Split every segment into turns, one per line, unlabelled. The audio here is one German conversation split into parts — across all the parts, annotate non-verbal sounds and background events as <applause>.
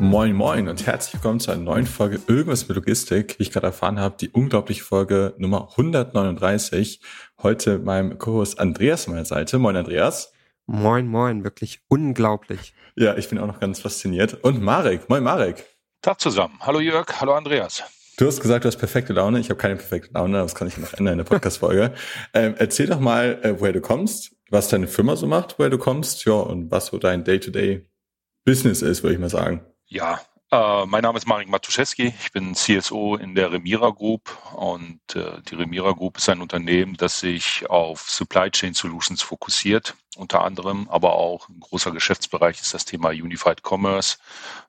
Moin Moin und herzlich willkommen zu einer neuen Folge Irgendwas mit Logistik. Wie ich gerade erfahren habe, die unglaubliche Folge Nummer 139. Heute meinem Co-Host Andreas an meiner Seite. Moin Andreas.
Moin Moin, wirklich unglaublich.
Ja, ich bin auch noch ganz fasziniert. Und Marek. Moin Marek.
Tag zusammen. Hallo Jörg, hallo Andreas.
Du hast gesagt, du hast perfekte Laune. Ich habe keine perfekte Laune, das kann ich noch ändern in der Podcast-Folge. <laughs> ähm, erzähl doch mal, äh, woher du kommst, was deine Firma so macht, woher du kommst, ja, und was so dein Day-to-Day-Business ist, würde ich mal sagen.
Ja, äh, mein Name ist Marek Matuszewski. Ich bin CSO in der Remira Group und äh, die Remira Group ist ein Unternehmen, das sich auf Supply Chain Solutions fokussiert, unter anderem, aber auch ein großer Geschäftsbereich ist das Thema Unified Commerce,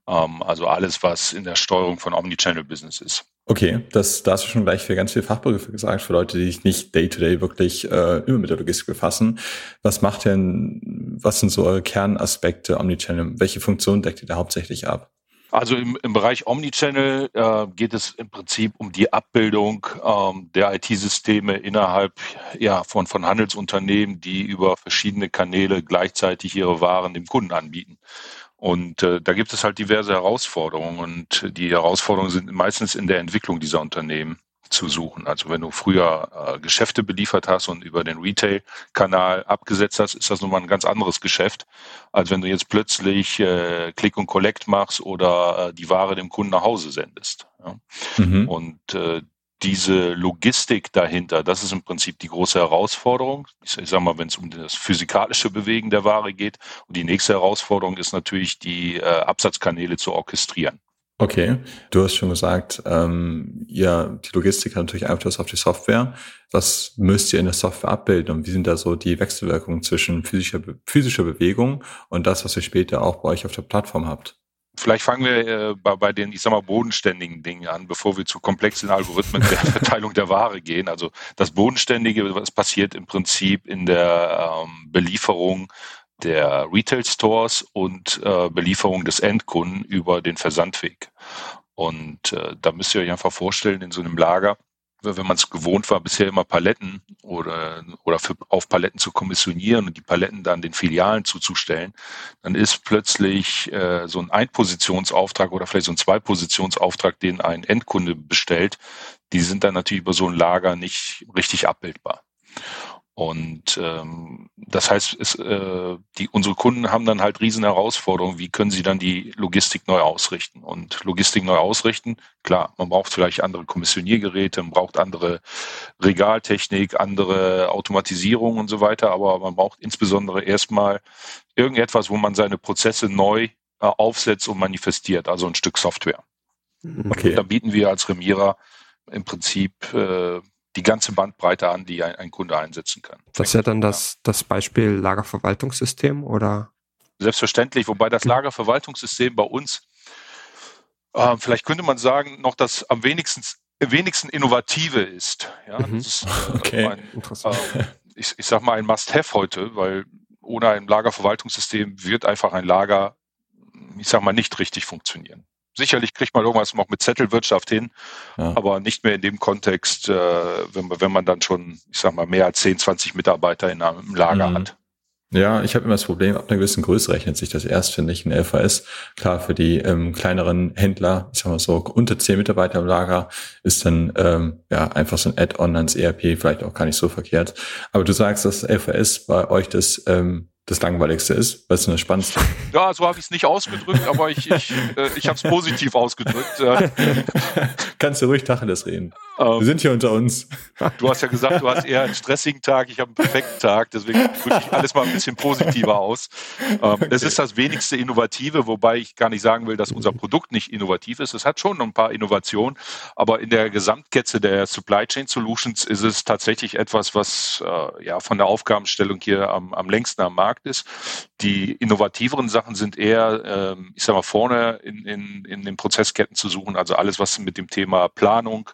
ähm, also alles, was in der Steuerung von Omnichannel Business ist.
Okay, das, da hast du schon gleich für ganz viele Fachbegriffe gesagt, für Leute, die sich nicht day-to-day -day wirklich äh, immer mit der Logistik befassen. Was macht denn, was sind so eure Kernaspekte Omnichannel? Welche Funktionen deckt ihr da hauptsächlich ab?
Also im, im Bereich Omnichannel äh, geht es im Prinzip um die Abbildung ähm, der IT-Systeme innerhalb ja, von, von Handelsunternehmen, die über verschiedene Kanäle gleichzeitig ihre Waren dem Kunden anbieten. Und äh, da gibt es halt diverse Herausforderungen und die Herausforderungen sind meistens in der Entwicklung dieser Unternehmen zu suchen. Also wenn du früher äh, Geschäfte beliefert hast und über den Retail-Kanal abgesetzt hast, ist das nun mal ein ganz anderes Geschäft, als wenn du jetzt plötzlich äh, Click und Collect machst oder äh, die Ware dem Kunden nach Hause sendest. Ja. Mhm. Und äh, diese Logistik dahinter, das ist im Prinzip die große Herausforderung. Ich, ich sage mal, wenn es um das physikalische Bewegen der Ware geht. Und die nächste Herausforderung ist natürlich, die äh, Absatzkanäle zu orchestrieren.
Okay, du hast schon gesagt, ähm, ja, die Logistik hat natürlich Einfluss auf die Software. Was müsst ihr in der Software abbilden und wie sind da so die Wechselwirkungen zwischen physischer, physischer Bewegung und das, was ihr später auch bei euch auf der Plattform habt?
Vielleicht fangen wir äh, bei, bei, den, ich sag mal, bodenständigen Dingen an, bevor wir zu komplexen Algorithmen der <laughs> Verteilung der Ware gehen. Also das Bodenständige, was passiert im Prinzip in der ähm, Belieferung der Retail Stores und äh, Belieferung des Endkunden über den Versandweg. Und äh, da müsst ihr euch einfach vorstellen, in so einem Lager, wenn man es gewohnt war, bisher immer Paletten oder, oder für, auf Paletten zu kommissionieren und die Paletten dann den Filialen zuzustellen, dann ist plötzlich äh, so ein Einpositionsauftrag oder vielleicht so ein Zweipositionsauftrag, den ein Endkunde bestellt, die sind dann natürlich über so ein Lager nicht richtig abbildbar. Und ähm, das heißt, es, äh, die, unsere Kunden haben dann halt riesen Herausforderungen. Wie können sie dann die Logistik neu ausrichten? Und Logistik neu ausrichten, klar, man braucht vielleicht andere Kommissioniergeräte, man braucht andere Regaltechnik, andere Automatisierung und so weiter, aber man braucht insbesondere erstmal irgendetwas, wo man seine Prozesse neu äh, aufsetzt und manifestiert, also ein Stück Software. Okay. Und da bieten wir als Remira im Prinzip äh, die ganze Bandbreite an, die ein, ein Kunde einsetzen kann.
Das ist ja dann das, das Beispiel Lagerverwaltungssystem oder?
Selbstverständlich, wobei das Lagerverwaltungssystem bei uns, äh, vielleicht könnte man sagen, noch das am wenigsten, wenigsten innovative ist. Ja, mhm. das ist äh, <laughs> okay. ein, äh, <laughs> ich, ich sag mal ein Must-Have heute, weil ohne ein Lagerverwaltungssystem wird einfach ein Lager, ich sag mal, nicht richtig funktionieren. Sicherlich kriegt man irgendwas noch mit Zettelwirtschaft hin, ja. aber nicht mehr in dem Kontext, äh, wenn, man, wenn man dann schon, ich sag mal, mehr als 10, 20 Mitarbeiter in einem Lager mhm. hat.
Ja, ich habe immer das Problem, ab einer gewissen Größe rechnet sich das erst, finde ich, in LVS. Klar, für die ähm, kleineren Händler, ich sag mal so, unter zehn Mitarbeiter im Lager ist dann ähm, ja einfach so ein Add-on ans ERP vielleicht auch gar nicht so verkehrt. Aber du sagst, dass LVS bei euch das ähm, das Langweiligste ist? Was ist denn das Spannendste?
Ja, so habe ich es nicht ausgedrückt, aber ich, ich, äh, ich habe es positiv ausgedrückt. <laughs>
Kannst du ruhig Tacheles reden. Wir sind hier unter uns.
Du hast ja gesagt, du hast eher einen stressigen Tag, ich habe einen perfekten Tag, deswegen drücke ich alles mal ein bisschen positiver aus. Ähm, okay. Das ist das wenigste Innovative, wobei ich gar nicht sagen will, dass unser Produkt nicht innovativ ist. Es hat schon ein paar Innovationen, aber in der Gesamtkette der Supply Chain Solutions ist es tatsächlich etwas, was äh, ja von der Aufgabenstellung hier am, am längsten am Markt ist. Die innovativeren Sachen sind eher, ähm, ich sag mal, vorne in, in, in den Prozessketten zu suchen, also alles, was mit dem Thema Planung,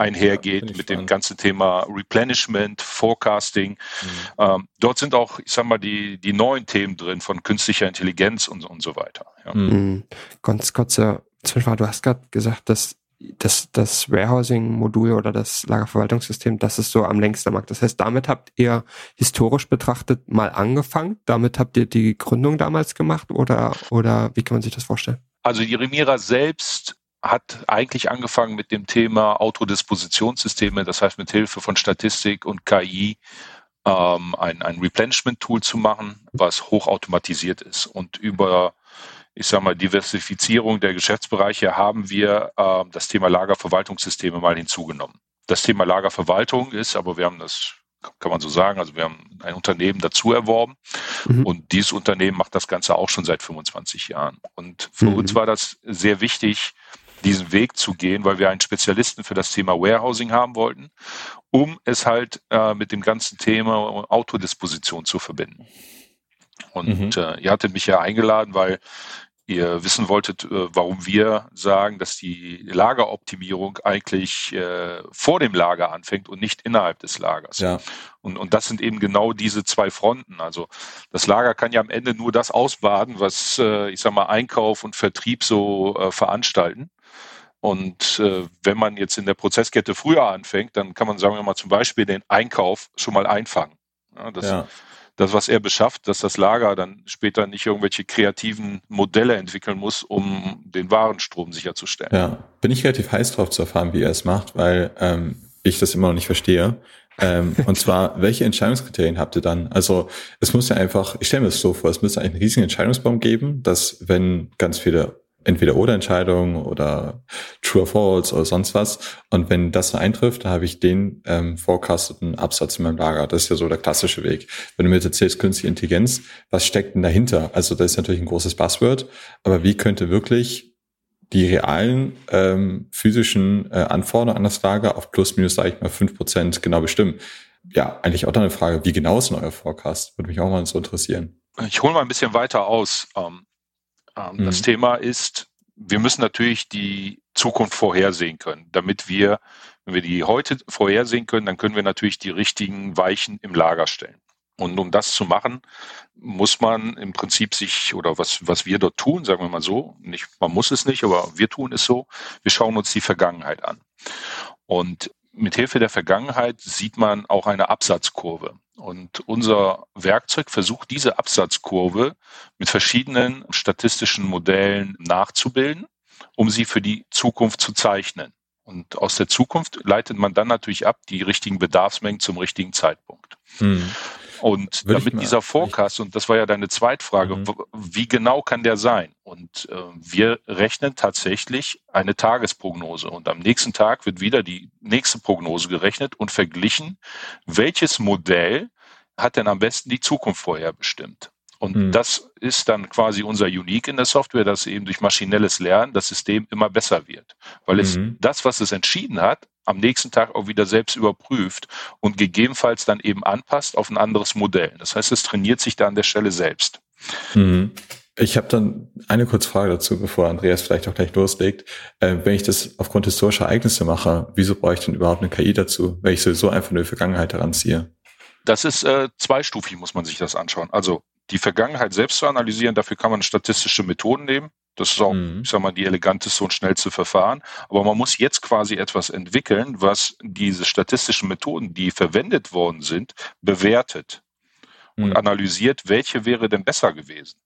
einhergeht ja, mit dem ganzen Thema Replenishment, Forecasting. Mhm. Ähm, dort sind auch, ich sag mal, die, die neuen Themen drin von künstlicher Intelligenz und, und so weiter.
Ja. Mhm. mhm. Ganz kurze Zwischenfrage, du hast gerade gesagt, dass das, das Warehousing-Modul oder das Lagerverwaltungssystem, das ist so am längsten am Markt. Das heißt, damit habt ihr historisch betrachtet mal angefangen? Damit habt ihr die Gründung damals gemacht oder, oder wie kann man sich das vorstellen?
Also Jeremira selbst hat eigentlich angefangen mit dem Thema Autodispositionssysteme, das heißt mit Hilfe von Statistik und KI ähm, ein, ein Replenishment-Tool zu machen, was hochautomatisiert ist. Und über, ich sage mal, Diversifizierung der Geschäftsbereiche haben wir äh, das Thema Lagerverwaltungssysteme mal hinzugenommen. Das Thema Lagerverwaltung ist, aber wir haben das kann man so sagen. Also wir haben ein Unternehmen dazu erworben mhm. und dieses Unternehmen macht das Ganze auch schon seit 25 Jahren. Und für mhm. uns war das sehr wichtig, diesen Weg zu gehen, weil wir einen Spezialisten für das Thema Warehousing haben wollten, um es halt äh, mit dem ganzen Thema Autodisposition zu verbinden. Und mhm. äh, ihr hattet mich ja eingeladen, weil ihr wissen wolltet, äh, warum wir sagen, dass die Lageroptimierung eigentlich äh, vor dem Lager anfängt und nicht innerhalb des Lagers. Ja. Und, und das sind eben genau diese zwei Fronten. Also das Lager kann ja am Ende nur das ausbaden, was, äh, ich sag mal, Einkauf und Vertrieb so veranstalten. Und äh, wenn man jetzt in der Prozesskette früher anfängt, dann kann man, sagen wir mal, zum Beispiel den Einkauf schon mal einfangen. Ja, das, ja. Das, was er beschafft, dass das Lager dann später nicht irgendwelche kreativen Modelle entwickeln muss, um den Warenstrom sicherzustellen.
Ja, bin ich relativ heiß drauf zu erfahren, wie er es macht, weil ähm, ich das immer noch nicht verstehe. ähm, und zwar, <laughs> welche Entscheidungskriterien habt ihr dann? Also es muss ja einfach, ich stelle mir das so vor, es müsste einen riesigen Entscheidungsbaum geben, dass wenn ganz viele entweder oder Entscheidungen oder True or False oder sonst was. Und wenn das eintrifft, dann habe ich den ähm, forecasteten Absatz in meinem Lager. Das ist ja so der klassische Weg. Wenn du mir jetzt erzählst, künstliche Intelligenz, was steckt denn dahinter? Also das ist natürlich ein großes Buzzword, aber wie könnte wirklich die realen ähm, physischen äh, Anforderungen an das Lager auf plus minus, sage ich mal, fünf Prozent genau bestimmen? Ja, eigentlich auch dann eine Frage, wie genau ist denn euer Forecast? Würde mich auch mal so interessieren.
Ich hole mal ein bisschen weiter aus. Ähm, ähm, mhm. Das Thema ist, wir müssen natürlich die Zukunft vorhersehen können, damit wir, wenn wir die heute vorhersehen können, dann können wir natürlich die richtigen Weichen im Lager stellen. Und um das zu machen, muss man im Prinzip sich, oder was, was wir dort tun, sagen wir mal so, nicht, man muss es nicht, aber wir tun es so, wir schauen uns die Vergangenheit an. Und mit Hilfe der Vergangenheit sieht man auch eine Absatzkurve. Und unser Werkzeug versucht, diese Absatzkurve mit verschiedenen statistischen Modellen nachzubilden, um sie für die Zukunft zu zeichnen. Und aus der Zukunft leitet man dann natürlich ab die richtigen Bedarfsmengen zum richtigen Zeitpunkt. Hm. Und Würde damit dieser Forecast, und das war ja deine Zweitfrage, mhm. wie genau kann der sein? Und äh, wir rechnen tatsächlich eine Tagesprognose. Und am nächsten Tag wird wieder die nächste Prognose gerechnet und verglichen, welches Modell hat denn am besten die Zukunft vorherbestimmt. Und mhm. das ist dann quasi unser Unique in der Software, dass eben durch maschinelles Lernen das System immer besser wird. Weil es mhm. das, was es entschieden hat, am nächsten Tag auch wieder selbst überprüft und gegebenenfalls dann eben anpasst auf ein anderes Modell. Das heißt, es trainiert sich da an der Stelle selbst.
Mhm. Ich habe dann eine kurze Frage dazu, bevor Andreas vielleicht auch gleich loslegt. Äh, wenn ich das aufgrund historischer Ereignisse mache, wieso brauche ich denn überhaupt eine KI dazu, wenn ich sowieso einfach nur die Vergangenheit heranziehe?
Das ist äh, zweistufig, muss man sich das anschauen. Also die Vergangenheit selbst zu analysieren, dafür kann man statistische Methoden nehmen. Das ist auch, mhm. ich sag mal, die eleganteste und schnellste Verfahren. Aber man muss jetzt quasi etwas entwickeln, was diese statistischen Methoden, die verwendet worden sind, bewertet mhm. und analysiert, welche wäre denn besser gewesen.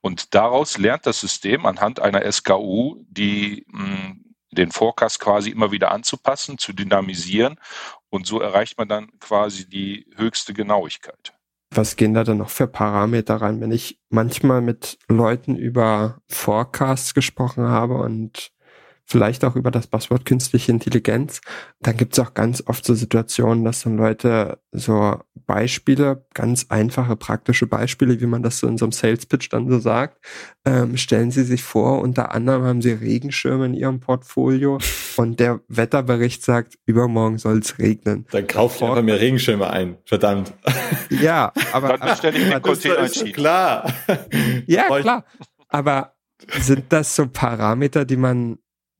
Und daraus lernt das System anhand einer SKU, die mh, hm, den Forecast quasi immer wieder anzupassen, zu dynamisieren und so erreicht man dann quasi die höchste Genauigkeit
was gehen da dann noch für Parameter rein? Wenn ich manchmal mit Leuten über Forecasts gesprochen habe und vielleicht auch über das Passwort künstliche Intelligenz. Dann gibt es auch ganz oft so Situationen, dass dann Leute so Beispiele, ganz einfache praktische Beispiele, wie man das so in so einem Sales Pitch dann so sagt, ähm, stellen sie sich vor, unter anderem haben sie Regenschirme in ihrem Portfolio <laughs> und der Wetterbericht sagt, übermorgen soll es regnen.
Dann kauft einfach mehr Regenschirme ein, verdammt. <laughs>
Ja, aber...
Dann bestelle ich den Container
Klar.
Ja, klar. Aber sind das so Parameter, die man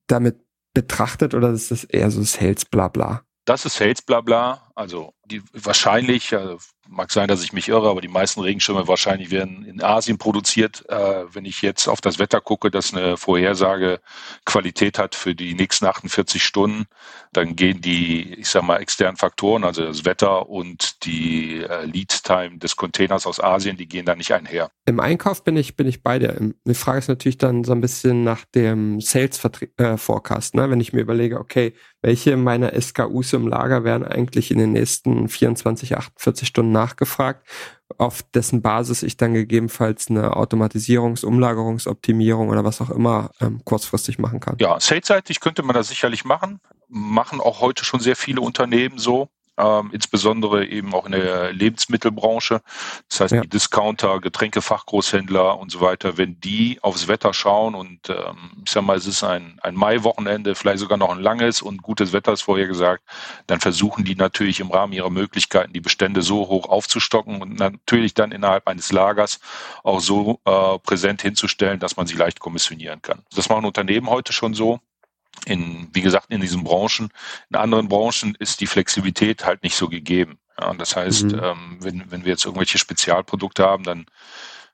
damit betrachtet oder ist das eher so Sales Blabla?
Das ist Sales Blabla. Also die wahrscheinlich, also mag sein, dass ich mich irre, aber die meisten Regenschirme wahrscheinlich werden in Asien produziert. Äh, wenn ich jetzt auf das Wetter gucke, das eine Vorhersage Qualität hat für die nächsten 48 Stunden, dann gehen die, ich sag mal, externen Faktoren, also das Wetter und die äh, Lead Time des Containers aus Asien, die gehen da nicht einher.
Im Einkauf bin ich, bin ich bei dir. Die Frage ist natürlich dann so ein bisschen nach dem Sales äh, ne? Wenn ich mir überlege, okay, welche meiner SKUs im Lager werden eigentlich in den nächsten 24, 48 Stunden nachgefragt, auf dessen Basis ich dann gegebenenfalls eine Automatisierungs-, Umlagerungsoptimierung oder was auch immer ähm, kurzfristig machen kann.
Ja, saleseitig könnte man das sicherlich machen. Machen auch heute schon sehr viele Unternehmen so ähm, insbesondere eben auch in der Lebensmittelbranche. Das heißt, ja. die Discounter, Getränkefachgroßhändler und so weiter, wenn die aufs Wetter schauen und ähm, ich sag mal, es ist ein, ein Mai-Wochenende, vielleicht sogar noch ein langes und gutes Wetter ist vorher gesagt, dann versuchen die natürlich im Rahmen ihrer Möglichkeiten, die Bestände so hoch aufzustocken und natürlich dann innerhalb eines Lagers auch so äh, präsent hinzustellen, dass man sie leicht kommissionieren kann. Das machen Unternehmen heute schon so in, wie gesagt, in diesen Branchen. In anderen Branchen ist die Flexibilität halt nicht so gegeben. Ja, das heißt, mhm. ähm, wenn, wenn wir jetzt irgendwelche Spezialprodukte haben, dann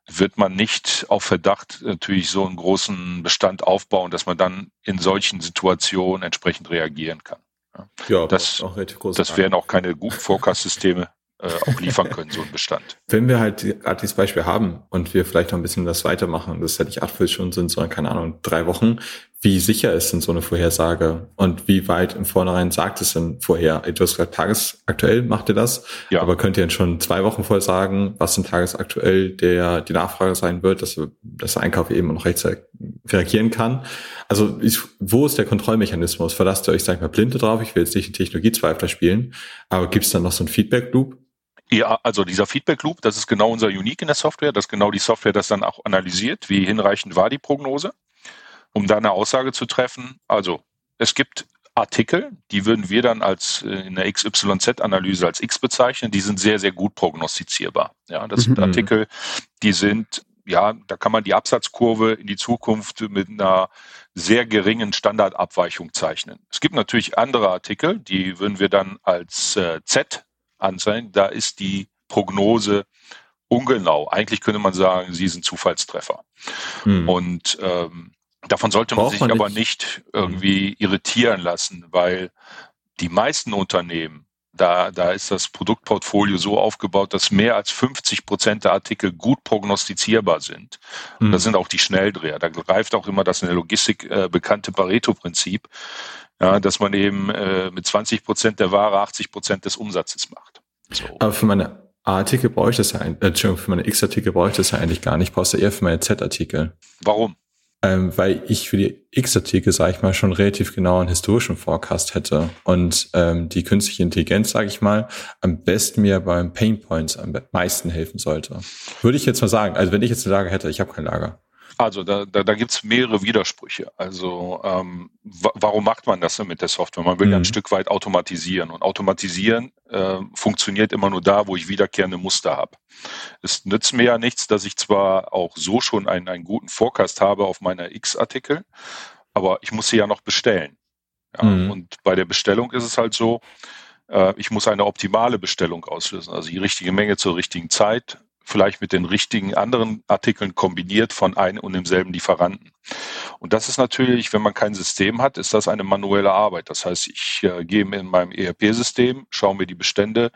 wird man nicht auf Verdacht natürlich so einen großen Bestand aufbauen, dass man dann in solchen Situationen entsprechend reagieren kann. Ja, ja das, auch das wären auch keine guten Forecast-Systeme äh, auch liefern können, so ein Bestand. <laughs>
Wenn wir halt gerade dieses Beispiel haben und wir vielleicht noch ein bisschen das weitermachen, das ja nicht acht Stunden sind, sondern keine Ahnung, drei Wochen, wie sicher ist denn so eine Vorhersage und wie weit im Vornherein sagt es denn vorher? Du hast gesagt, tagesaktuell macht ihr das, ja. aber könnt ihr denn schon zwei Wochen vorher sagen, was denn tagesaktuell der, die Nachfrage sein wird, dass, dass der Einkauf eben noch rechtzeitig reagieren kann? Also ich, wo ist der Kontrollmechanismus? Verlasst ihr euch, sag ich mal, blinde drauf? Ich will jetzt nicht einen Technologiezweifler spielen, aber gibt es dann noch so einen Feedback-Loop?
Ja, also dieser Feedback Loop, das ist genau unser Unique in der Software. Das ist genau die Software, das dann auch analysiert, wie hinreichend war die Prognose um da eine Aussage zu treffen. Also es gibt Artikel, die würden wir dann als äh, in der XYZ-Analyse als X bezeichnen, die sind sehr, sehr gut prognostizierbar. Ja, das sind mhm. Artikel, die sind, ja, da kann man die Absatzkurve in die Zukunft mit einer sehr geringen Standardabweichung zeichnen. Es gibt natürlich andere Artikel, die würden wir dann als äh, Z anzeigen. Da ist die Prognose ungenau. Eigentlich könnte man sagen, sie sind Zufallstreffer. Mhm. Und ähm, Davon sollte man Braucht sich man aber nicht irgendwie mhm. irritieren lassen, weil die meisten Unternehmen, da, da ist das Produktportfolio so aufgebaut, dass mehr als 50 Prozent der Artikel gut prognostizierbar sind. Und das mhm. sind auch die Schnelldreher. Da greift auch immer das in der Logistik äh, bekannte Pareto-Prinzip, ja, dass man eben äh, mit 20 Prozent der Ware 80 Prozent des Umsatzes macht.
So. Aber für meine A-Artikel brauche ich das ja, äh, Entschuldigung, für meine X-Artikel brauche ich das ja eigentlich gar nicht. Ich brauche es ja eher für meine Z-Artikel.
Warum?
Ähm, weil ich für die X-Artikel, sage ich mal, schon relativ genau einen historischen Forecast hätte und ähm, die künstliche Intelligenz, sage ich mal, am besten mir beim Pain Points am meisten helfen sollte. Würde ich jetzt mal sagen. Also wenn ich jetzt ein Lager hätte, ich habe kein Lager.
Also da, da, da gibt es mehrere Widersprüche. Also ähm, warum macht man das denn mit der Software? Man will mhm. ja ein mhm. Stück weit automatisieren. Und automatisieren äh, funktioniert immer nur da, wo ich wiederkehrende Muster habe. Es nützt mir ja nichts, dass ich zwar auch so schon einen, einen guten Forecast habe auf meine X-Artikel, aber ich muss sie ja noch bestellen. Ja, mhm. Und bei der Bestellung ist es halt so, äh, ich muss eine optimale Bestellung auslösen, also die richtige Menge zur richtigen Zeit, vielleicht mit den richtigen anderen Artikeln kombiniert von einem und demselben Lieferanten. Und das ist natürlich, wenn man kein System hat, ist das eine manuelle Arbeit. Das heißt, ich äh, gehe in meinem ERP-System, schaue mir die Bestände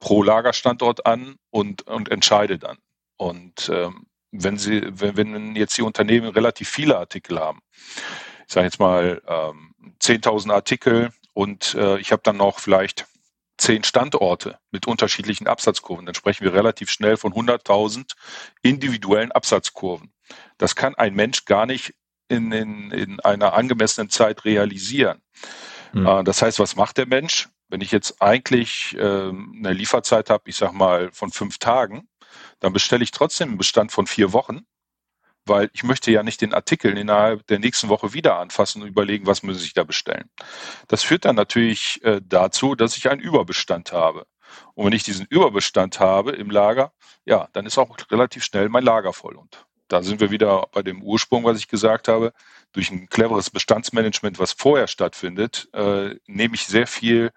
pro Lagerstandort an und, und entscheide dann. Und ähm, wenn Sie, wenn, wenn jetzt die Unternehmen relativ viele Artikel haben, ich sage jetzt mal ähm, 10.000 Artikel und äh, ich habe dann noch vielleicht zehn Standorte mit unterschiedlichen Absatzkurven, dann sprechen wir relativ schnell von 100.000 individuellen Absatzkurven. Das kann ein Mensch gar nicht in, in, in einer angemessenen Zeit realisieren. Mhm. das heißt, was macht der Mensch? Wenn ich jetzt eigentlich ähm, eine Lieferzeit habe, ich sag mal von fünf Tagen, dann bestelle ich trotzdem einen Bestand von vier Wochen, weil ich möchte ja nicht den Artikel innerhalb der nächsten Woche wieder anfassen und überlegen, was muss ich da bestellen. Das führt dann natürlich äh, dazu, dass ich einen Überbestand habe. Und wenn ich diesen Überbestand habe im Lager, ja, dann ist auch relativ schnell mein Lager voll. Und da sind wir wieder bei dem Ursprung, was ich gesagt habe. Durch ein cleveres Bestandsmanagement, was vorher stattfindet, äh, nehme ich sehr viel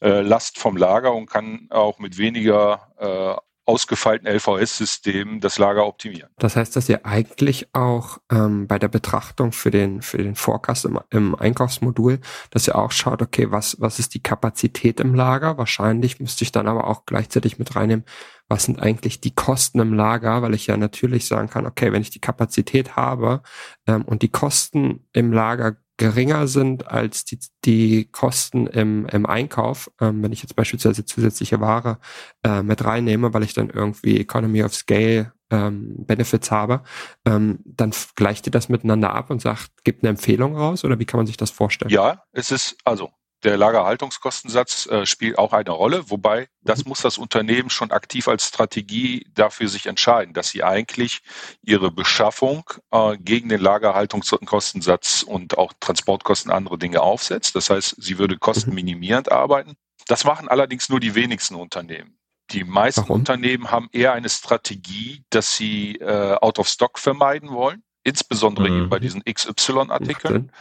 äh, Last vom Lager und kann auch mit weniger äh, ausgefeilten LVS-Systemen das Lager optimieren.
Das heißt, dass ihr eigentlich auch ähm, bei der Betrachtung für den, für den Forecast im, im, Einkaufsmodul, dass ihr auch schaut, okay, was, was ist die Kapazität im Lager? Wahrscheinlich müsste ich dann aber auch gleichzeitig mit reinnehmen, was sind eigentlich die Kosten im Lager, weil ich ja natürlich sagen kann, okay, wenn ich die Kapazität habe ähm, und die Kosten im Lager geringer sind als die, die Kosten im, im Einkauf, ähm, wenn ich jetzt beispielsweise zusätzliche Ware äh, mit reinnehme, weil ich dann irgendwie Economy of Scale ähm, Benefits habe, ähm, dann gleicht ihr das miteinander ab und sagt, gibt eine Empfehlung raus oder wie kann man sich das vorstellen?
Ja, es ist also der Lagerhaltungskostensatz äh, spielt auch eine Rolle, wobei das mhm. muss das Unternehmen schon aktiv als Strategie dafür sich entscheiden, dass sie eigentlich ihre Beschaffung äh, gegen den Lagerhaltungskostensatz und auch Transportkosten andere Dinge aufsetzt. Das heißt, sie würde kostenminimierend mhm. arbeiten. Das machen allerdings nur die wenigsten Unternehmen. Die meisten Warum? Unternehmen haben eher eine Strategie, dass sie äh, out of stock vermeiden wollen insbesondere mhm. eben bei diesen XY-Artikeln,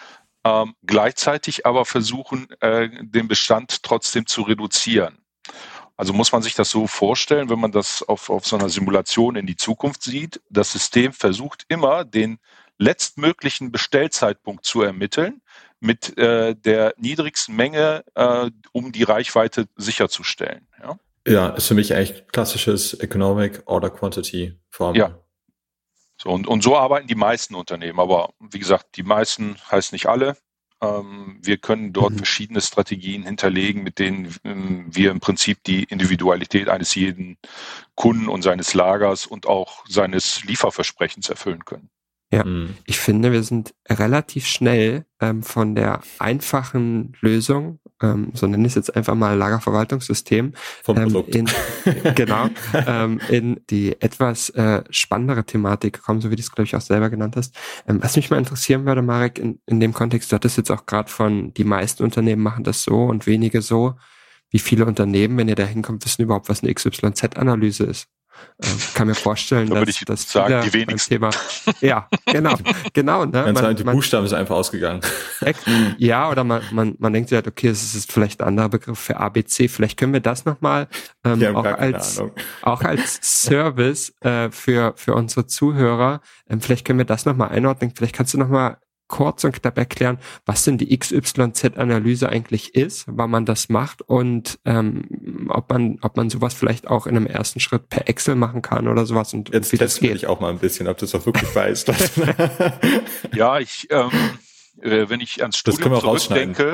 ähm, gleichzeitig aber versuchen, äh, den Bestand trotzdem zu reduzieren. Also muss man sich das so vorstellen, wenn man das auf, auf so einer Simulation in die Zukunft sieht. Das System versucht immer, den letztmöglichen Bestellzeitpunkt zu ermitteln mit äh, der niedrigsten Menge, äh, um die Reichweite sicherzustellen.
Ja? ja, ist für mich eigentlich klassisches Economic Order Quantity Formel.
Ja, so, und, und so arbeiten die meisten Unternehmen. Aber wie gesagt, die meisten heißt nicht alle. Ähm, wir können dort mhm. verschiedene Strategien hinterlegen, mit denen ähm, wir im Prinzip die Individualität eines jeden Kunden und seines Lagers und auch seines Lieferversprechens erfüllen können.
Ja, mhm. ich finde, wir sind relativ schnell ähm, von der einfachen Lösung, ähm, so nenne ich es jetzt einfach mal Lagerverwaltungssystem, ähm, in, genau, ähm, in die etwas äh, spannendere Thematik gekommen, so wie du es, glaube ich, auch selber genannt hast. Ähm, was mich mal interessieren würde, Marek, in, in dem Kontext, du hattest jetzt auch gerade von, die meisten Unternehmen machen das so und wenige so. Wie viele Unternehmen, wenn ihr da hinkommt, wissen überhaupt, was eine XYZ-Analyse ist? Ich ähm, kann mir vorstellen,
da dass,
dass
sagen, die wenigsten.
Thema, ja, genau, genau.
Ne? Man, man, die Buchstaben ist einfach ausgegangen.
Ja, oder man, man, man denkt sich halt, okay, es ist vielleicht ein anderer Begriff für ABC. Vielleicht können wir das nochmal ähm, auch als auch als Service äh, für für unsere Zuhörer. Ähm, vielleicht können wir das nochmal einordnen. Vielleicht kannst du nochmal kurz und knapp erklären, was denn die XYZ-Analyse eigentlich ist, wann man das macht und ähm, ob man ob man sowas vielleicht auch in einem ersten Schritt per Excel machen kann oder sowas und
jetzt wie das geht. ich auch mal ein bisschen, ob du das auch wirklich weißt. <laughs>
ja, ich ähm, äh, wenn ich ans Studium zurückdenke,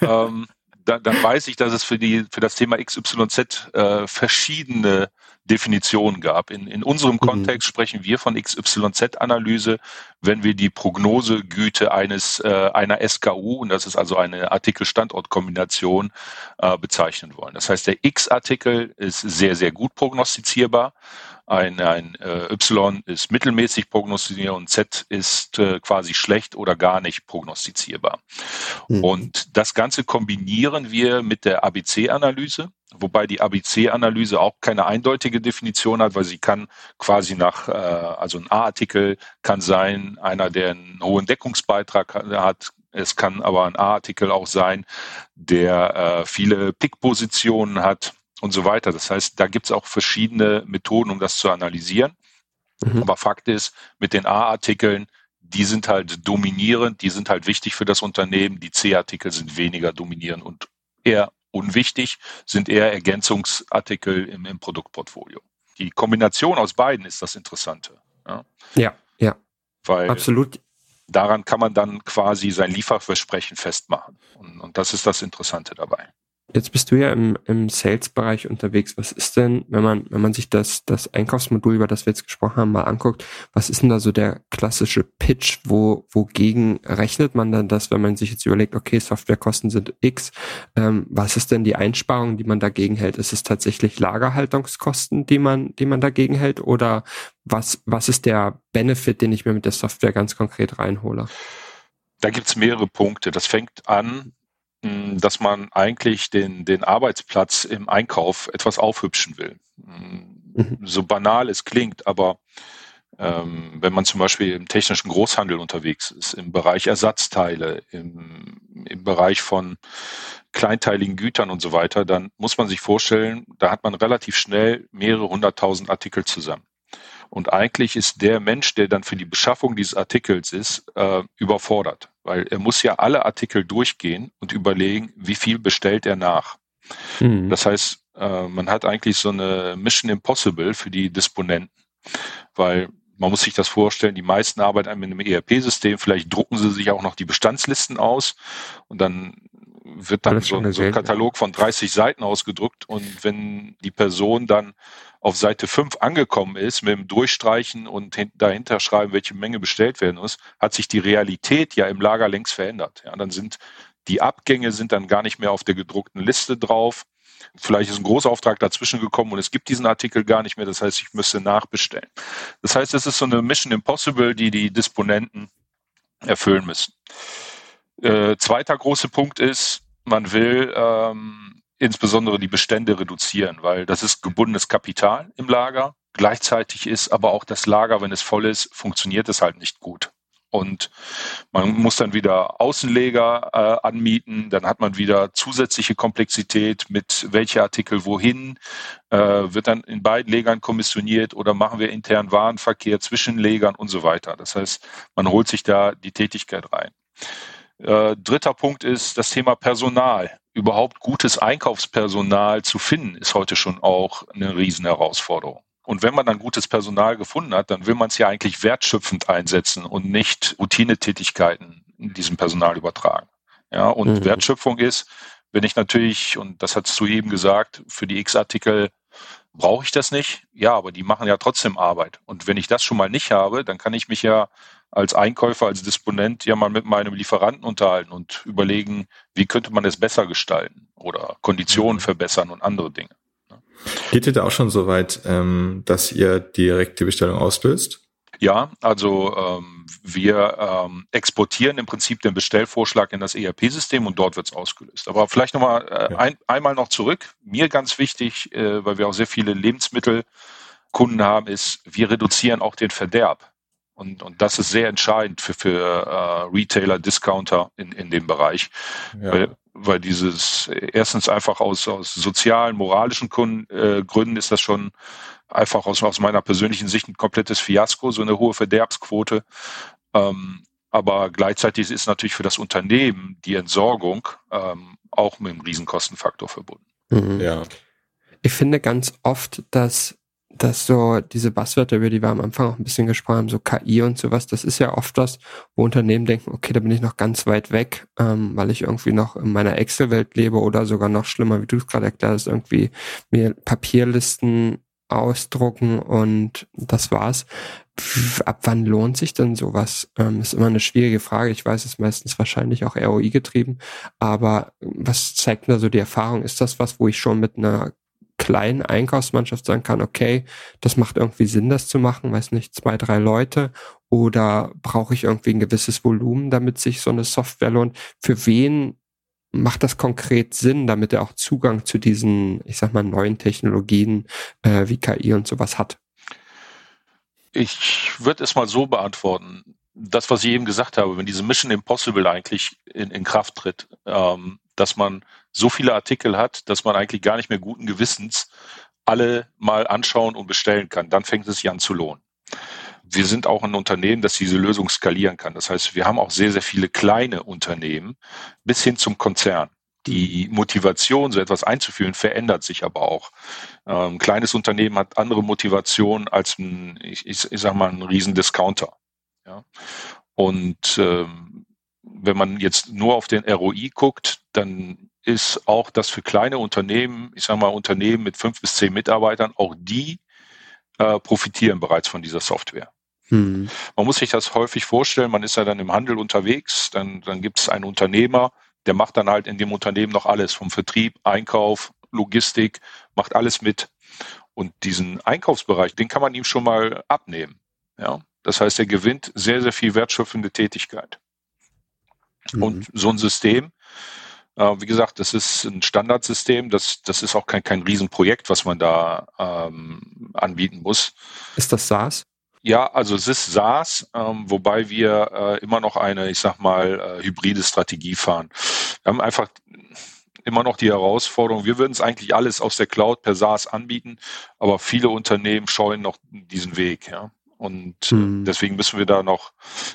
ähm, dann, dann weiß ich, dass es für die für das Thema XYZ äh, verschiedene Definitionen gab. In, in unserem mhm. Kontext sprechen wir von XYZ-Analyse, wenn wir die Prognosegüte eines äh, einer SKU, und das ist also eine Artikel-Standort-Kombination, äh, bezeichnen wollen. Das heißt, der X-Artikel ist sehr, sehr gut prognostizierbar. Ein, ein äh, Y ist mittelmäßig prognostizierbar und Z ist äh, quasi schlecht oder gar nicht prognostizierbar. Mhm. Und das Ganze kombinieren wir mit der ABC-Analyse wobei die ABC-Analyse auch keine eindeutige Definition hat, weil sie kann quasi nach, äh, also ein A-Artikel kann sein, einer, der einen hohen Deckungsbeitrag hat, es kann aber ein A-Artikel auch sein, der äh, viele Pick-Positionen hat und so weiter. Das heißt, da gibt es auch verschiedene Methoden, um das zu analysieren. Mhm. Aber Fakt ist, mit den A-Artikeln, die sind halt dominierend, die sind halt wichtig für das Unternehmen. Die C-Artikel sind weniger dominierend und eher unwichtig, sind eher Ergänzungsartikel im, im Produktportfolio. Die Kombination aus beiden ist das Interessante.
Ja, ja. ja.
Weil Absolut. Daran kann man dann quasi sein Lieferversprechen festmachen. Und, und das ist das Interessante dabei.
Jetzt bist du ja im, im Sales-Bereich unterwegs. Was ist denn, wenn man, wenn man sich das, das Einkaufsmodul, über das wir jetzt gesprochen haben, mal anguckt, was ist denn da so der klassische Pitch? Wo, wogegen rechnet man dann das, wenn man sich jetzt überlegt, okay, Softwarekosten sind X. Ähm, was ist denn die Einsparung, die man dagegen hält? Ist es tatsächlich Lagerhaltungskosten, die man, die man dagegen hält? Oder was, was ist der Benefit, den ich mir mit der Software ganz konkret reinhole?
Da gibt's mehrere Punkte. Das fängt an dass man eigentlich den, den Arbeitsplatz im Einkauf etwas aufhübschen will. Mhm. So banal es klingt, aber ähm, wenn man zum Beispiel im technischen Großhandel unterwegs ist, im Bereich Ersatzteile, im, im Bereich von kleinteiligen Gütern und so weiter, dann muss man sich vorstellen, da hat man relativ schnell mehrere hunderttausend Artikel zusammen. Und eigentlich ist der Mensch, der dann für die Beschaffung dieses Artikels ist, äh, überfordert, weil er muss ja alle Artikel durchgehen und überlegen, wie viel bestellt er nach. Mhm. Das heißt, äh, man hat eigentlich so eine Mission Impossible für die Disponenten, weil man muss sich das vorstellen, die meisten arbeiten mit einem ERP-System, vielleicht drucken sie sich auch noch die Bestandslisten aus und dann wird dann so, so, ein Katalog von 30 Seiten ausgedruckt und wenn die Person dann auf Seite 5 angekommen ist, mit dem Durchstreichen und dahinter schreiben, welche Menge bestellt werden muss, hat sich die Realität ja im Lager längst verändert. Ja, dann sind die Abgänge sind dann gar nicht mehr auf der gedruckten Liste drauf. Vielleicht ist ein Großauftrag dazwischen gekommen und es gibt diesen Artikel gar nicht mehr. Das heißt, ich müsste nachbestellen. Das heißt, es ist so eine Mission Impossible, die die Disponenten erfüllen müssen. Äh, zweiter großer Punkt ist, man will ähm, insbesondere die Bestände reduzieren, weil das ist gebundenes Kapital im Lager. Gleichzeitig ist aber auch das Lager, wenn es voll ist, funktioniert es halt nicht gut. Und man muss dann wieder Außenleger äh, anmieten, dann hat man wieder zusätzliche Komplexität mit welche Artikel wohin, äh, wird dann in beiden Legern kommissioniert oder machen wir internen Warenverkehr zwischen Legern und so weiter. Das heißt, man holt sich da die Tätigkeit rein. Äh, dritter Punkt ist das Thema Personal überhaupt gutes Einkaufspersonal zu finden, ist heute schon auch eine Riesenherausforderung. Und wenn man dann gutes Personal gefunden hat, dann will man es ja eigentlich wertschöpfend einsetzen und nicht Routinetätigkeiten in diesem Personal übertragen. Ja, und mhm. Wertschöpfung ist, wenn ich natürlich, und das hast du eben gesagt, für die X-Artikel brauche ich das nicht. Ja, aber die machen ja trotzdem Arbeit. Und wenn ich das schon mal nicht habe, dann kann ich mich ja als Einkäufer, als Disponent ja mal mit meinem Lieferanten unterhalten und überlegen, wie könnte man es besser gestalten oder Konditionen mhm. verbessern und andere Dinge.
Geht ihr da auch schon so weit, ähm, dass ihr direkt die Bestellung auslöst?
Ja, also ähm, wir ähm, exportieren im Prinzip den Bestellvorschlag in das ERP-System und dort wird es ausgelöst. Aber vielleicht nochmal äh, ein, einmal noch zurück. Mir ganz wichtig, äh, weil wir auch sehr viele Lebensmittelkunden haben, ist, wir reduzieren auch den Verderb. Und, und das ist sehr entscheidend für, für äh, Retailer, Discounter in, in dem Bereich. Ja. Weil, weil dieses erstens einfach aus, aus sozialen, moralischen Kunden, äh, Gründen ist das schon einfach aus, aus meiner persönlichen Sicht ein komplettes Fiasko, so eine hohe Verderbsquote. Ähm, aber gleichzeitig ist natürlich für das Unternehmen die Entsorgung ähm, auch mit einem Riesenkostenfaktor verbunden.
Mhm. Ja. Ich finde ganz oft, dass dass so diese Buzzwörter, über die wir am Anfang auch ein bisschen gesprochen haben, so KI und sowas, das ist ja oft was, wo Unternehmen denken, okay, da bin ich noch ganz weit weg, ähm, weil ich irgendwie noch in meiner Excel-Welt lebe oder sogar noch schlimmer, wie du es gerade erklärt hast, irgendwie mir Papierlisten ausdrucken und das war's. Ab wann lohnt sich denn sowas? Ähm, ist immer eine schwierige Frage. Ich weiß, es ist meistens wahrscheinlich auch ROI getrieben, aber was zeigt da so die Erfahrung? Ist das was, wo ich schon mit einer kleinen Einkaufsmannschaft sagen kann, okay, das macht irgendwie Sinn, das zu machen, weiß nicht, zwei, drei Leute oder brauche ich irgendwie ein gewisses Volumen, damit sich so eine Software lohnt? Für wen macht das konkret Sinn, damit er auch Zugang zu diesen, ich sag mal, neuen Technologien äh, wie KI und sowas hat?
Ich würde es mal so beantworten. Das, was ich eben gesagt habe, wenn diese Mission Impossible eigentlich in, in Kraft tritt, ähm, dass man so viele Artikel hat, dass man eigentlich gar nicht mehr guten Gewissens alle mal anschauen und bestellen kann. Dann fängt es sich an zu lohnen. Wir sind auch ein Unternehmen, das diese Lösung skalieren kann. Das heißt, wir haben auch sehr, sehr viele kleine Unternehmen bis hin zum Konzern. Die Motivation, so etwas einzuführen, verändert sich aber auch. Ein ähm, kleines Unternehmen hat andere Motivation als ein, ich, ich, ich sag mal, ein Riesendiscounter. Ja? Und ähm, wenn man jetzt nur auf den ROI guckt, dann ist auch, dass für kleine Unternehmen, ich sage mal Unternehmen mit fünf bis zehn Mitarbeitern, auch die äh, profitieren bereits von dieser Software. Hm. Man muss sich das häufig vorstellen, man ist ja dann im Handel unterwegs, dann, dann gibt es einen Unternehmer, der macht dann halt in dem Unternehmen noch alles, vom Vertrieb, Einkauf, Logistik, macht alles mit. Und diesen Einkaufsbereich, den kann man ihm schon mal abnehmen. Ja, das heißt, er gewinnt sehr, sehr viel wertschöpfende Tätigkeit. Mhm. Und so ein System, äh, wie gesagt, das ist ein Standardsystem, das, das ist auch kein, kein Riesenprojekt, was man da ähm, anbieten muss.
Ist das SaaS?
Ja, also es ist SaaS, ähm, wobei wir äh, immer noch eine, ich sag mal, äh, hybride Strategie fahren. Wir haben einfach immer noch die Herausforderung, wir würden es eigentlich alles aus der Cloud per SaaS anbieten, aber viele Unternehmen scheuen noch diesen Weg, ja. Und mhm. deswegen müssen wir da noch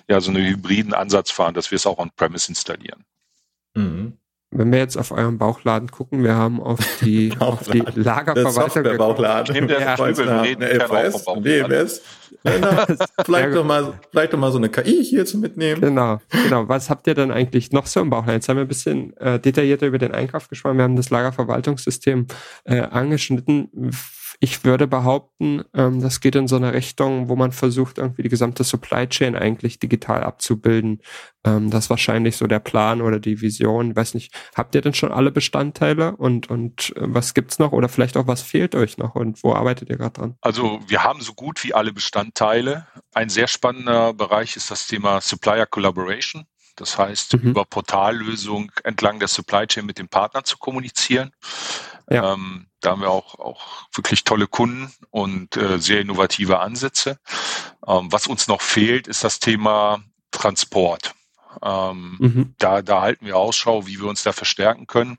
ja so einen hybriden Ansatz fahren, dass wir es auch on-premise installieren.
Mhm. Wenn wir jetzt auf euren Bauchladen gucken, wir haben auf die, <laughs> auf die Lagerverwaltung
Bauchladen. Ich nehme der ja, FS, WMS. <laughs> vielleicht, doch mal, vielleicht doch mal so eine KI hier zu mitnehmen.
Genau, genau. Was habt ihr denn eigentlich noch so im Bauchladen? Jetzt haben wir ein bisschen äh, detaillierter über den Einkauf gesprochen. Wir haben das Lagerverwaltungssystem äh, angeschnitten ich würde behaupten, ähm, das geht in so eine Richtung, wo man versucht, irgendwie die gesamte Supply Chain eigentlich digital abzubilden. Ähm, das ist wahrscheinlich so der Plan oder die Vision. Ich weiß nicht, habt ihr denn schon alle Bestandteile und, und äh, was gibt's noch oder vielleicht auch was fehlt euch noch und wo arbeitet ihr gerade dran?
Also wir haben so gut wie alle Bestandteile. Ein sehr spannender Bereich ist das Thema Supplier Collaboration. Das heißt, mhm. über Portallösung entlang der Supply Chain mit dem Partner zu kommunizieren. Ja. Ähm, da haben wir auch, auch wirklich tolle Kunden und äh, sehr innovative Ansätze. Ähm, was uns noch fehlt, ist das Thema Transport. Ähm, mhm. da, da halten wir Ausschau, wie wir uns da verstärken können.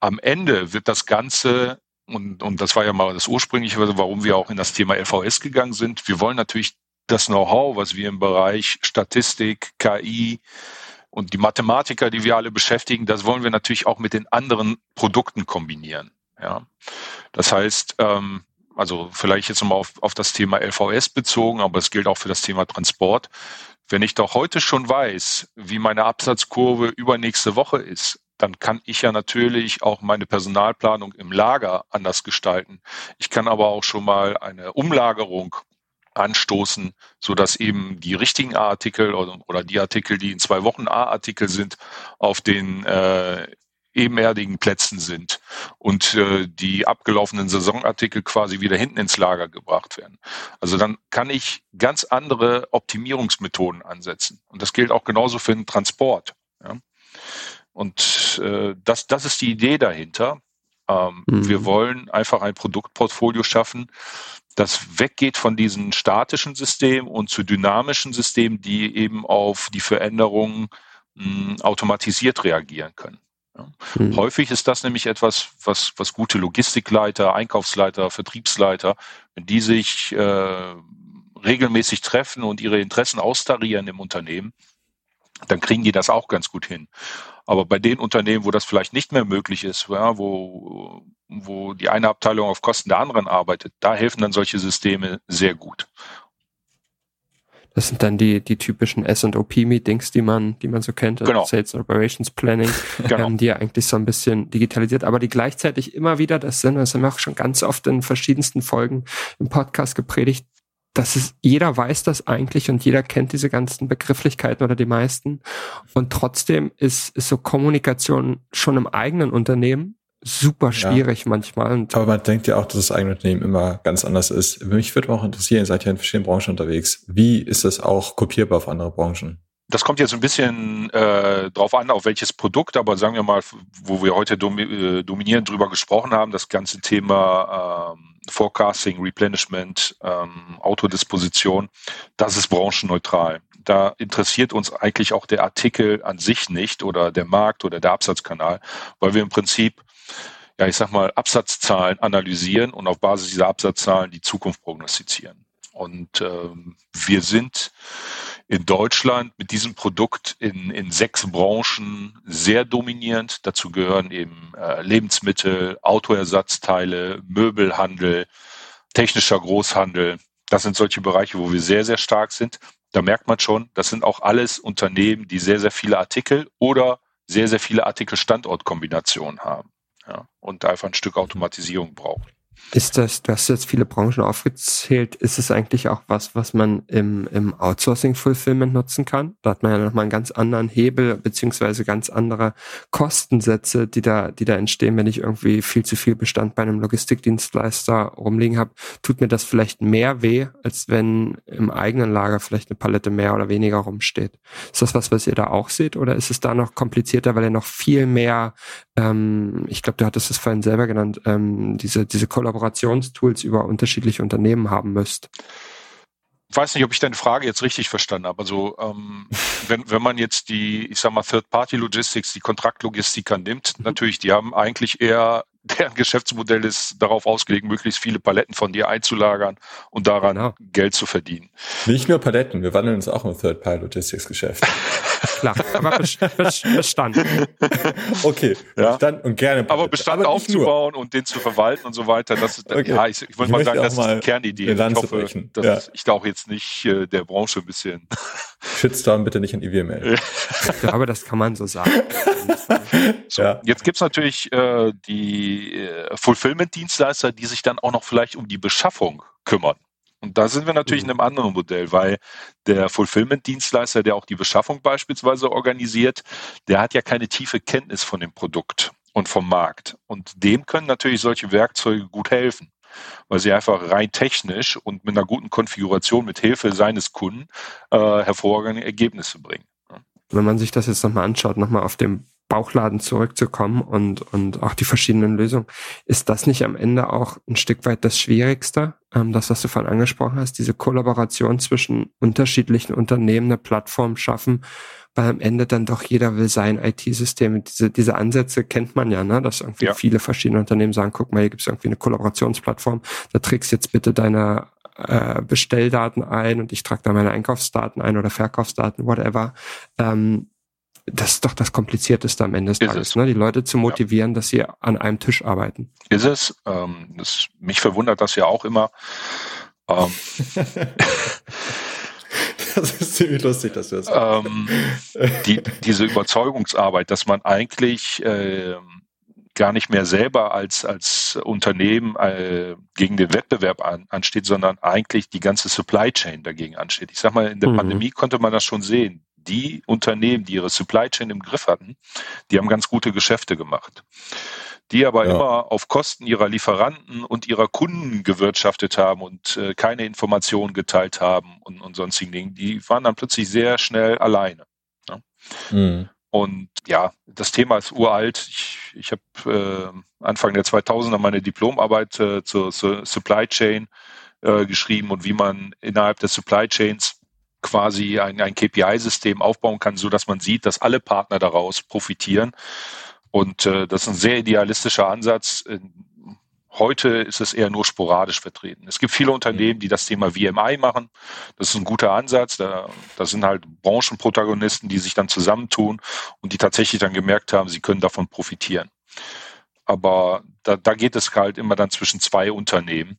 Am Ende wird das Ganze, und, und das war ja mal das ursprüngliche, warum wir auch in das Thema LVS gegangen sind. Wir wollen natürlich das Know-how, was wir im Bereich Statistik, KI, und die Mathematiker, die wir alle beschäftigen, das wollen wir natürlich auch mit den anderen Produkten kombinieren. Ja, das heißt, ähm, also vielleicht jetzt nochmal auf, auf das Thema LVS bezogen, aber es gilt auch für das Thema Transport. Wenn ich doch heute schon weiß, wie meine Absatzkurve übernächste Woche ist, dann kann ich ja natürlich auch meine Personalplanung im Lager anders gestalten. Ich kann aber auch schon mal eine Umlagerung anstoßen, so dass eben die richtigen A-Artikel oder, oder, die Artikel, die in zwei Wochen A-Artikel sind, auf den äh, ebenerdigen Plätzen sind und äh, die abgelaufenen Saisonartikel quasi wieder hinten ins Lager gebracht werden. Also dann kann ich ganz andere Optimierungsmethoden ansetzen. Und das gilt auch genauso für den Transport. Ja? Und äh, das, das ist die Idee dahinter. Ähm, mhm. Wir wollen einfach ein Produktportfolio schaffen, das weggeht von diesen statischen Systemen und zu dynamischen Systemen, die eben auf die Veränderungen mh, hm, automatisiert reagieren können. Ja. Mhm. Häufig ist das nämlich etwas, was, was gute Logistikleiter, Einkaufsleiter, Vertriebsleiter, wenn die sich äh, regelmäßig treffen und ihre Interessen austarieren im Unternehmen, dann kriegen die das auch ganz gut hin. Aber bei den Unternehmen, wo das vielleicht nicht mehr möglich ist, ja, wo, wo die eine Abteilung auf Kosten der anderen arbeitet, da helfen dann solche Systeme sehr gut.
Das sind dann die, die typischen S&OP-Meetings, die man, die man so kennt, also genau. Sales Operations Planning, <laughs> genau. die ja eigentlich so ein bisschen digitalisiert, aber die gleichzeitig immer wieder das sind, das haben wir auch schon ganz oft in verschiedensten Folgen im Podcast gepredigt, dass es, jeder weiß das eigentlich und jeder kennt diese ganzen Begrifflichkeiten oder die meisten. Und trotzdem ist, ist so Kommunikation schon im eigenen Unternehmen super schwierig ja. manchmal. Und
Aber man denkt ja auch, dass das eigene Unternehmen immer ganz anders ist. Mich würde auch interessieren, ihr seid ja in verschiedenen Branchen unterwegs. Wie ist das auch kopierbar auf andere Branchen?
Das kommt jetzt ein bisschen äh, drauf an, auf welches Produkt, aber sagen wir mal, wo wir heute domi äh, dominierend drüber gesprochen haben, das ganze Thema ähm, Forecasting, Replenishment, ähm, Autodisposition, das ist branchenneutral. Da interessiert uns eigentlich auch der Artikel an sich nicht oder der Markt oder der Absatzkanal, weil wir im Prinzip, ja, ich sag mal, Absatzzahlen analysieren und auf Basis dieser Absatzzahlen die Zukunft prognostizieren. Und ähm, wir sind in Deutschland mit diesem Produkt in, in sechs Branchen sehr dominierend. Dazu gehören eben äh, Lebensmittel, Autoersatzteile, Möbelhandel, technischer Großhandel. Das sind solche Bereiche, wo wir sehr, sehr stark sind. Da merkt man schon, das sind auch alles Unternehmen, die sehr, sehr viele Artikel oder sehr, sehr viele Artikel-Standort-Kombinationen haben ja, und einfach ein Stück Automatisierung braucht.
Ist das, du hast jetzt viele Branchen aufgezählt, ist es eigentlich auch was, was man im, im Outsourcing-Fulfillment nutzen kann? Da hat man ja nochmal einen ganz anderen Hebel, beziehungsweise ganz andere Kostensätze, die da, die da entstehen, wenn ich irgendwie viel zu viel Bestand bei einem Logistikdienstleister rumliegen habe. Tut mir das vielleicht mehr weh, als wenn im eigenen Lager vielleicht eine Palette mehr oder weniger rumsteht? Ist das was, was ihr da auch seht, oder ist es da noch komplizierter, weil ihr noch viel mehr, ähm, ich glaube, du hattest es vorhin selber genannt, ähm, diese, diese Kollaboration Kollaborationstools über unterschiedliche Unternehmen haben müsst.
Ich weiß nicht, ob ich deine Frage jetzt richtig verstanden habe. Also ähm, <laughs> wenn, wenn man jetzt die, ich sag mal, Third-Party-Logistics, die Kontraktlogistiker nimmt, mhm. natürlich, die haben eigentlich eher deren Geschäftsmodell ist darauf ausgelegt, möglichst viele Paletten von dir einzulagern und daran genau. Geld zu verdienen.
Nicht nur Paletten, wir wandeln uns auch im Third-Party-Logistics-Geschäft. <laughs>
Klar, aber Bestand. <laughs>
okay,
ja. Bestand und gerne. Palette. Aber Bestand aber aufzubauen nur. und den zu verwalten und so weiter, das ist, okay. ja, ich, ich würde mal sagen, das ist die Kernidee. Ich hoffe, dass ja. ich da auch jetzt nicht äh, der Branche ein bisschen.
Shitstorm bitte nicht an IWML. <laughs>
ich glaube, das kann man so sagen. <laughs>
so, ja. Jetzt gibt's natürlich äh, die äh, Fulfillment-Dienstleister, die sich dann auch noch vielleicht um die Beschaffung kümmern. Und da sind wir natürlich in einem anderen Modell, weil der Fulfillment-Dienstleister, der auch die Beschaffung beispielsweise organisiert, der hat ja keine tiefe Kenntnis von dem Produkt und vom Markt. Und dem können natürlich solche Werkzeuge gut helfen, weil sie einfach rein technisch und mit einer guten Konfiguration mit Hilfe seines Kunden äh, hervorragende Ergebnisse bringen.
Wenn man sich das jetzt nochmal anschaut, nochmal auf dem Bauchladen zurückzukommen und, und auch die verschiedenen Lösungen. Ist das nicht am Ende auch ein Stück weit das Schwierigste? Ähm, das, was du vorhin angesprochen hast, diese Kollaboration zwischen unterschiedlichen Unternehmen, eine Plattform schaffen, weil am Ende dann doch jeder will sein IT-System. Diese, diese Ansätze kennt man ja, ne? dass irgendwie ja. viele verschiedene Unternehmen sagen, guck mal, hier gibt es irgendwie eine Kollaborationsplattform, da trägst jetzt bitte deine äh, Bestelldaten ein und ich trage da meine Einkaufsdaten ein oder Verkaufsdaten, whatever. Ähm, das ist doch das Komplizierteste am Ende des ist Tages, ne? die Leute zu motivieren, ja. dass sie an einem Tisch arbeiten.
Ist es. Ähm, das, mich verwundert das ja auch immer. Ähm, <laughs>
das ist ziemlich lustig, dass du das sagst. Ähm,
die, diese Überzeugungsarbeit, dass man eigentlich äh, gar nicht mehr selber als, als Unternehmen äh, gegen den Wettbewerb an, ansteht, sondern eigentlich die ganze Supply Chain dagegen ansteht. Ich sag mal, in der mhm. Pandemie konnte man das schon sehen die Unternehmen, die ihre Supply Chain im Griff hatten, die haben ganz gute Geschäfte gemacht. Die aber ja. immer auf Kosten ihrer Lieferanten und ihrer Kunden gewirtschaftet haben und äh, keine Informationen geteilt haben und, und sonstigen Dingen, die waren dann plötzlich sehr schnell alleine. Ne? Mhm. Und ja, das Thema ist uralt. Ich, ich habe äh, Anfang der 2000er meine Diplomarbeit äh, zur, zur Supply Chain äh, geschrieben und wie man innerhalb der Supply Chains quasi ein, ein KPI-System aufbauen kann, so dass man sieht, dass alle Partner daraus profitieren. Und äh, das ist ein sehr idealistischer Ansatz. Heute ist es eher nur sporadisch vertreten. Es gibt viele Unternehmen, die das Thema VMI machen. Das ist ein guter Ansatz. Da, da sind halt Branchenprotagonisten, die sich dann zusammentun und die tatsächlich dann gemerkt haben, sie können davon profitieren. Aber da, da geht es halt immer dann zwischen zwei Unternehmen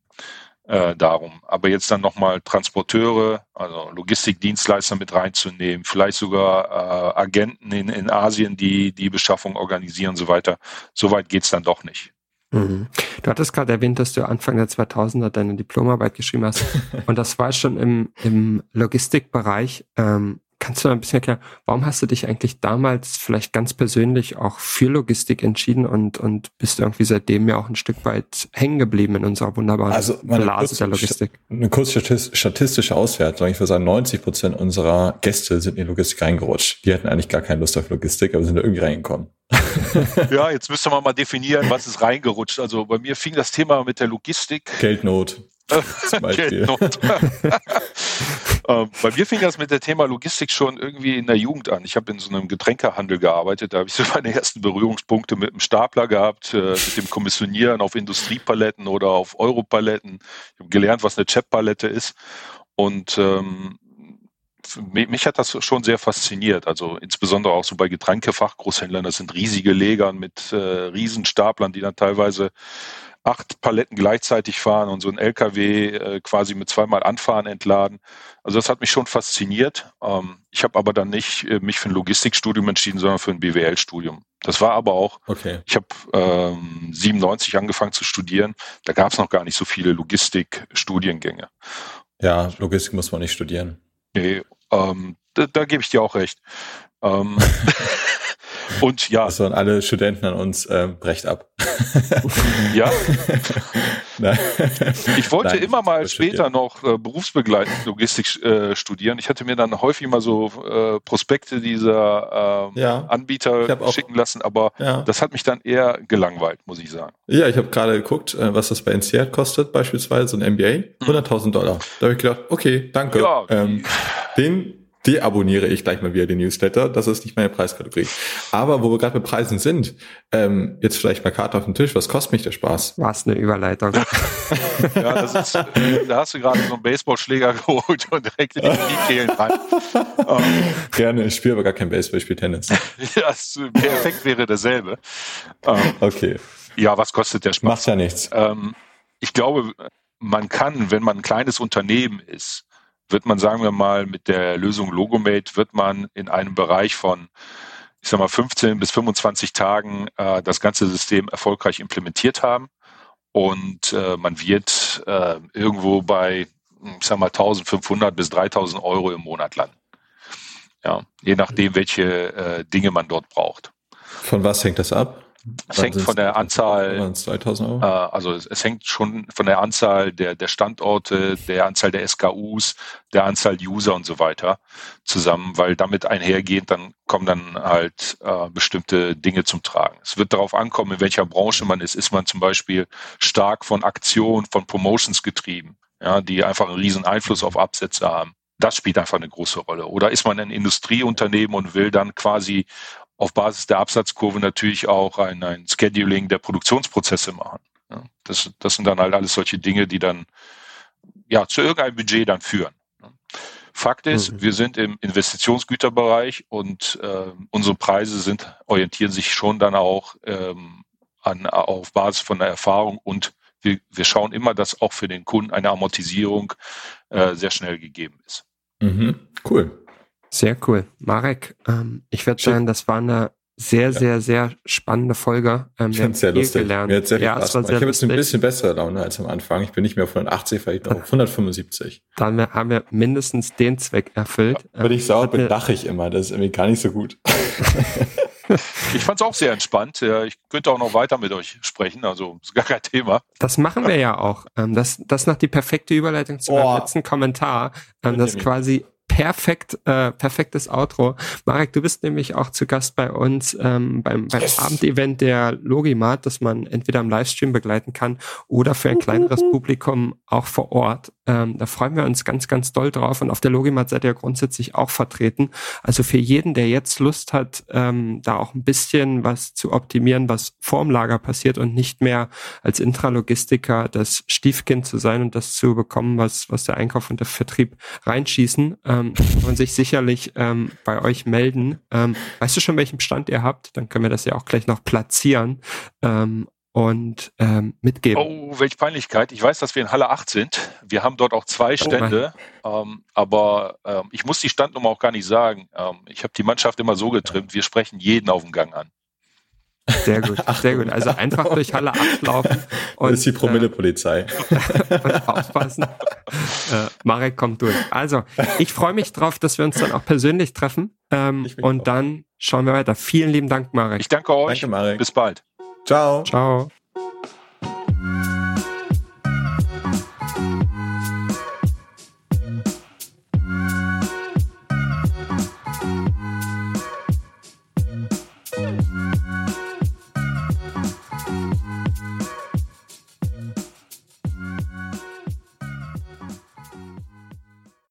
äh, darum. Aber jetzt dann nochmal Transporteure, also Logistikdienstleister mit reinzunehmen, vielleicht sogar äh, Agenten in, in Asien, die die Beschaffung organisieren und so weiter. So weit geht's dann doch nicht.
Mhm. Du hattest gerade erwähnt, dass du Anfang der 2000er deine Diplomarbeit geschrieben hast. <laughs> und das war schon im, im Logistikbereich. Ähm, Kannst du ein bisschen erklären, warum hast du dich eigentlich damals vielleicht ganz persönlich auch für Logistik entschieden und, und bist irgendwie seitdem ja auch ein Stück weit hängen geblieben in unserer wunderbaren
also Blase der Logistik? Eine kurze statistische Auswertung. Ich würde sagen, 90 Prozent unserer Gäste sind in die Logistik reingerutscht. Die hatten eigentlich gar keine Lust auf Logistik, aber sind da irgendwie reingekommen. <laughs>
ja, jetzt müsste man mal definieren, was ist reingerutscht. Also bei mir fing das Thema mit der Logistik.
Geldnot. <laughs> Zum Beispiel. <laughs>
ähm, bei mir fing das mit dem Thema Logistik schon irgendwie in der Jugend an. Ich habe in so einem Getränkehandel gearbeitet, da habe ich so <laughs> meine ersten Berührungspunkte mit dem Stapler gehabt, äh, mit dem Kommissionieren auf Industriepaletten oder auf Europaletten. Ich habe gelernt, was eine Chap-Palette ist. Und ähm, mich hat das schon sehr fasziniert. Also insbesondere auch so bei Getränkefachgroßhändlern. Das sind riesige Legern mit äh, Riesenstaplern, die dann teilweise acht Paletten gleichzeitig fahren und so ein LKW äh, quasi mit zweimal Anfahren entladen. Also das hat mich schon fasziniert. Ähm, ich habe aber dann nicht äh, mich für ein Logistikstudium entschieden, sondern für ein BWL-Studium. Das war aber auch, okay. ich habe ähm, 97 angefangen zu studieren. Da gab es noch gar nicht so viele Logistikstudiengänge.
Ja, Logistik muss man nicht studieren.
Nee, ähm, da, da gebe ich dir auch recht. Ähm, <laughs> <laughs> Und ja.
Das sollen alle Studenten an uns äh, brecht ab. <laughs>
ja. <laughs> ich wollte Nein, immer mal später noch äh, berufsbegleitend Logistik äh, studieren. Ich hatte mir dann häufig mal so äh, Prospekte dieser äh, ja, Anbieter schicken lassen, aber ja. das hat mich dann eher gelangweilt, muss ich sagen.
Ja, ich habe gerade geguckt, äh, was das bei NCR kostet, beispielsweise so ein MBA, 100.000 Dollar. Da habe ich gedacht, okay, danke. Ja, ähm, den deabonniere ich gleich mal wieder den Newsletter. Das ist nicht meine Preiskategorie. Aber wo wir gerade bei Preisen sind, ähm, jetzt vielleicht mal Karte auf den Tisch. Was kostet mich der Spaß?
Was eine Überleitung. <laughs>
ja, das ist, da hast du gerade so einen Baseballschläger <laughs> geholt und direkt in die Kniekehlen rein.
Um, Gerne, ich spiele aber gar kein Baseball, ich spiele Tennis. <laughs>
ja, der Effekt wäre derselbe. Um,
okay.
Ja, was kostet der Spaß?
Macht ja nichts.
Ähm, ich glaube, man kann, wenn man ein kleines Unternehmen ist, wird man, sagen wir mal, mit der Lösung Logomate wird man in einem Bereich von, ich sag mal, 15 bis 25 Tagen äh, das ganze System erfolgreich implementiert haben. Und äh, man wird äh, irgendwo bei, ich sag mal, 1500 bis 3000 Euro im Monat landen. Ja, je nachdem, welche äh, Dinge man dort braucht.
Von was hängt das ab?
Es hängt von der Anzahl, 2000 Euro? Äh, also es, es, hängt schon von der Anzahl der, der Standorte, der Anzahl der SKUs, der Anzahl User und so weiter zusammen, weil damit einhergehend dann kommen dann halt äh, bestimmte Dinge zum Tragen. Es wird darauf ankommen, in welcher Branche man ist. Ist man zum Beispiel stark von Aktionen, von Promotions getrieben, ja, die einfach einen riesen Einfluss auf Absätze haben. Das spielt einfach eine große Rolle. Oder ist man ein Industrieunternehmen und will dann quasi auf Basis der Absatzkurve natürlich auch ein, ein Scheduling der Produktionsprozesse machen. Ja, das, das sind dann halt alles solche Dinge, die dann ja zu irgendeinem Budget dann führen. Fakt ist, mhm. wir sind im Investitionsgüterbereich und äh, unsere Preise sind orientieren sich schon dann auch ähm, an auf Basis von der Erfahrung und wir, wir schauen immer, dass auch für den Kunden eine Amortisierung äh, sehr schnell gegeben ist.
Mhm. Cool.
Sehr cool. Marek, ähm, ich würde sagen, das war eine sehr, sehr, sehr spannende Folge.
Ähm, ich finde es sehr lustig. Gelernt. Mir hat sehr viel ja, Spaß gemacht. Ich habe jetzt ein bisschen bessere Laune als am Anfang. Ich bin nicht mehr <laughs> auf 180, vielleicht auf 175.
Dann haben wir mindestens den Zweck erfüllt.
Ja, wenn ich sauer bin, lache ich immer. Das ist irgendwie gar nicht so gut. <laughs>
ich fand es auch sehr entspannt. Ich könnte auch noch weiter mit euch sprechen, also ist gar kein Thema.
Das machen wir ja auch. Ähm, das, das ist noch die perfekte Überleitung zu meinem letzten Kommentar. Ähm, das quasi perfekt, äh, perfektes Outro. Marek, du bist nämlich auch zu Gast bei uns ähm, beim, beim yes. Abendevent der Logimat, das man entweder im Livestream begleiten kann oder für ein kleineres Publikum auch vor Ort. Ähm, da freuen wir uns ganz, ganz doll drauf. Und auf der Logimat seid ihr grundsätzlich auch vertreten. Also für jeden, der jetzt Lust hat, ähm, da auch ein bisschen was zu optimieren, was vorm Lager passiert und nicht mehr als Intralogistiker das Stiefkind zu sein und das zu bekommen, was, was der Einkauf und der Vertrieb reinschießen. Ähm, ähm, und sich sicherlich ähm, bei euch melden. Ähm, weißt du schon, welchen Stand ihr habt? Dann können wir das ja auch gleich noch platzieren ähm, und ähm, mitgeben.
Oh, welche Peinlichkeit. Ich weiß, dass wir in Halle 8 sind. Wir haben dort auch zwei oh Stände, oh aber ich muss die Standnummer auch gar nicht sagen. Ich habe die Mannschaft immer so getrimmt, wir sprechen jeden auf dem Gang an.
Sehr gut, sehr gut. Also einfach durch Halle 8 laufen.
Und, <laughs> das ist die Promille-Polizei.
Äh, <laughs> und aufpassen. <laughs> Äh, Marek kommt durch. Also, ich freue mich drauf, dass wir uns dann auch persönlich treffen. Ähm, und auch. dann schauen wir weiter. Vielen lieben Dank, Marek.
Ich danke euch. Danke, Marek. Bis bald.
Ciao.
Ciao.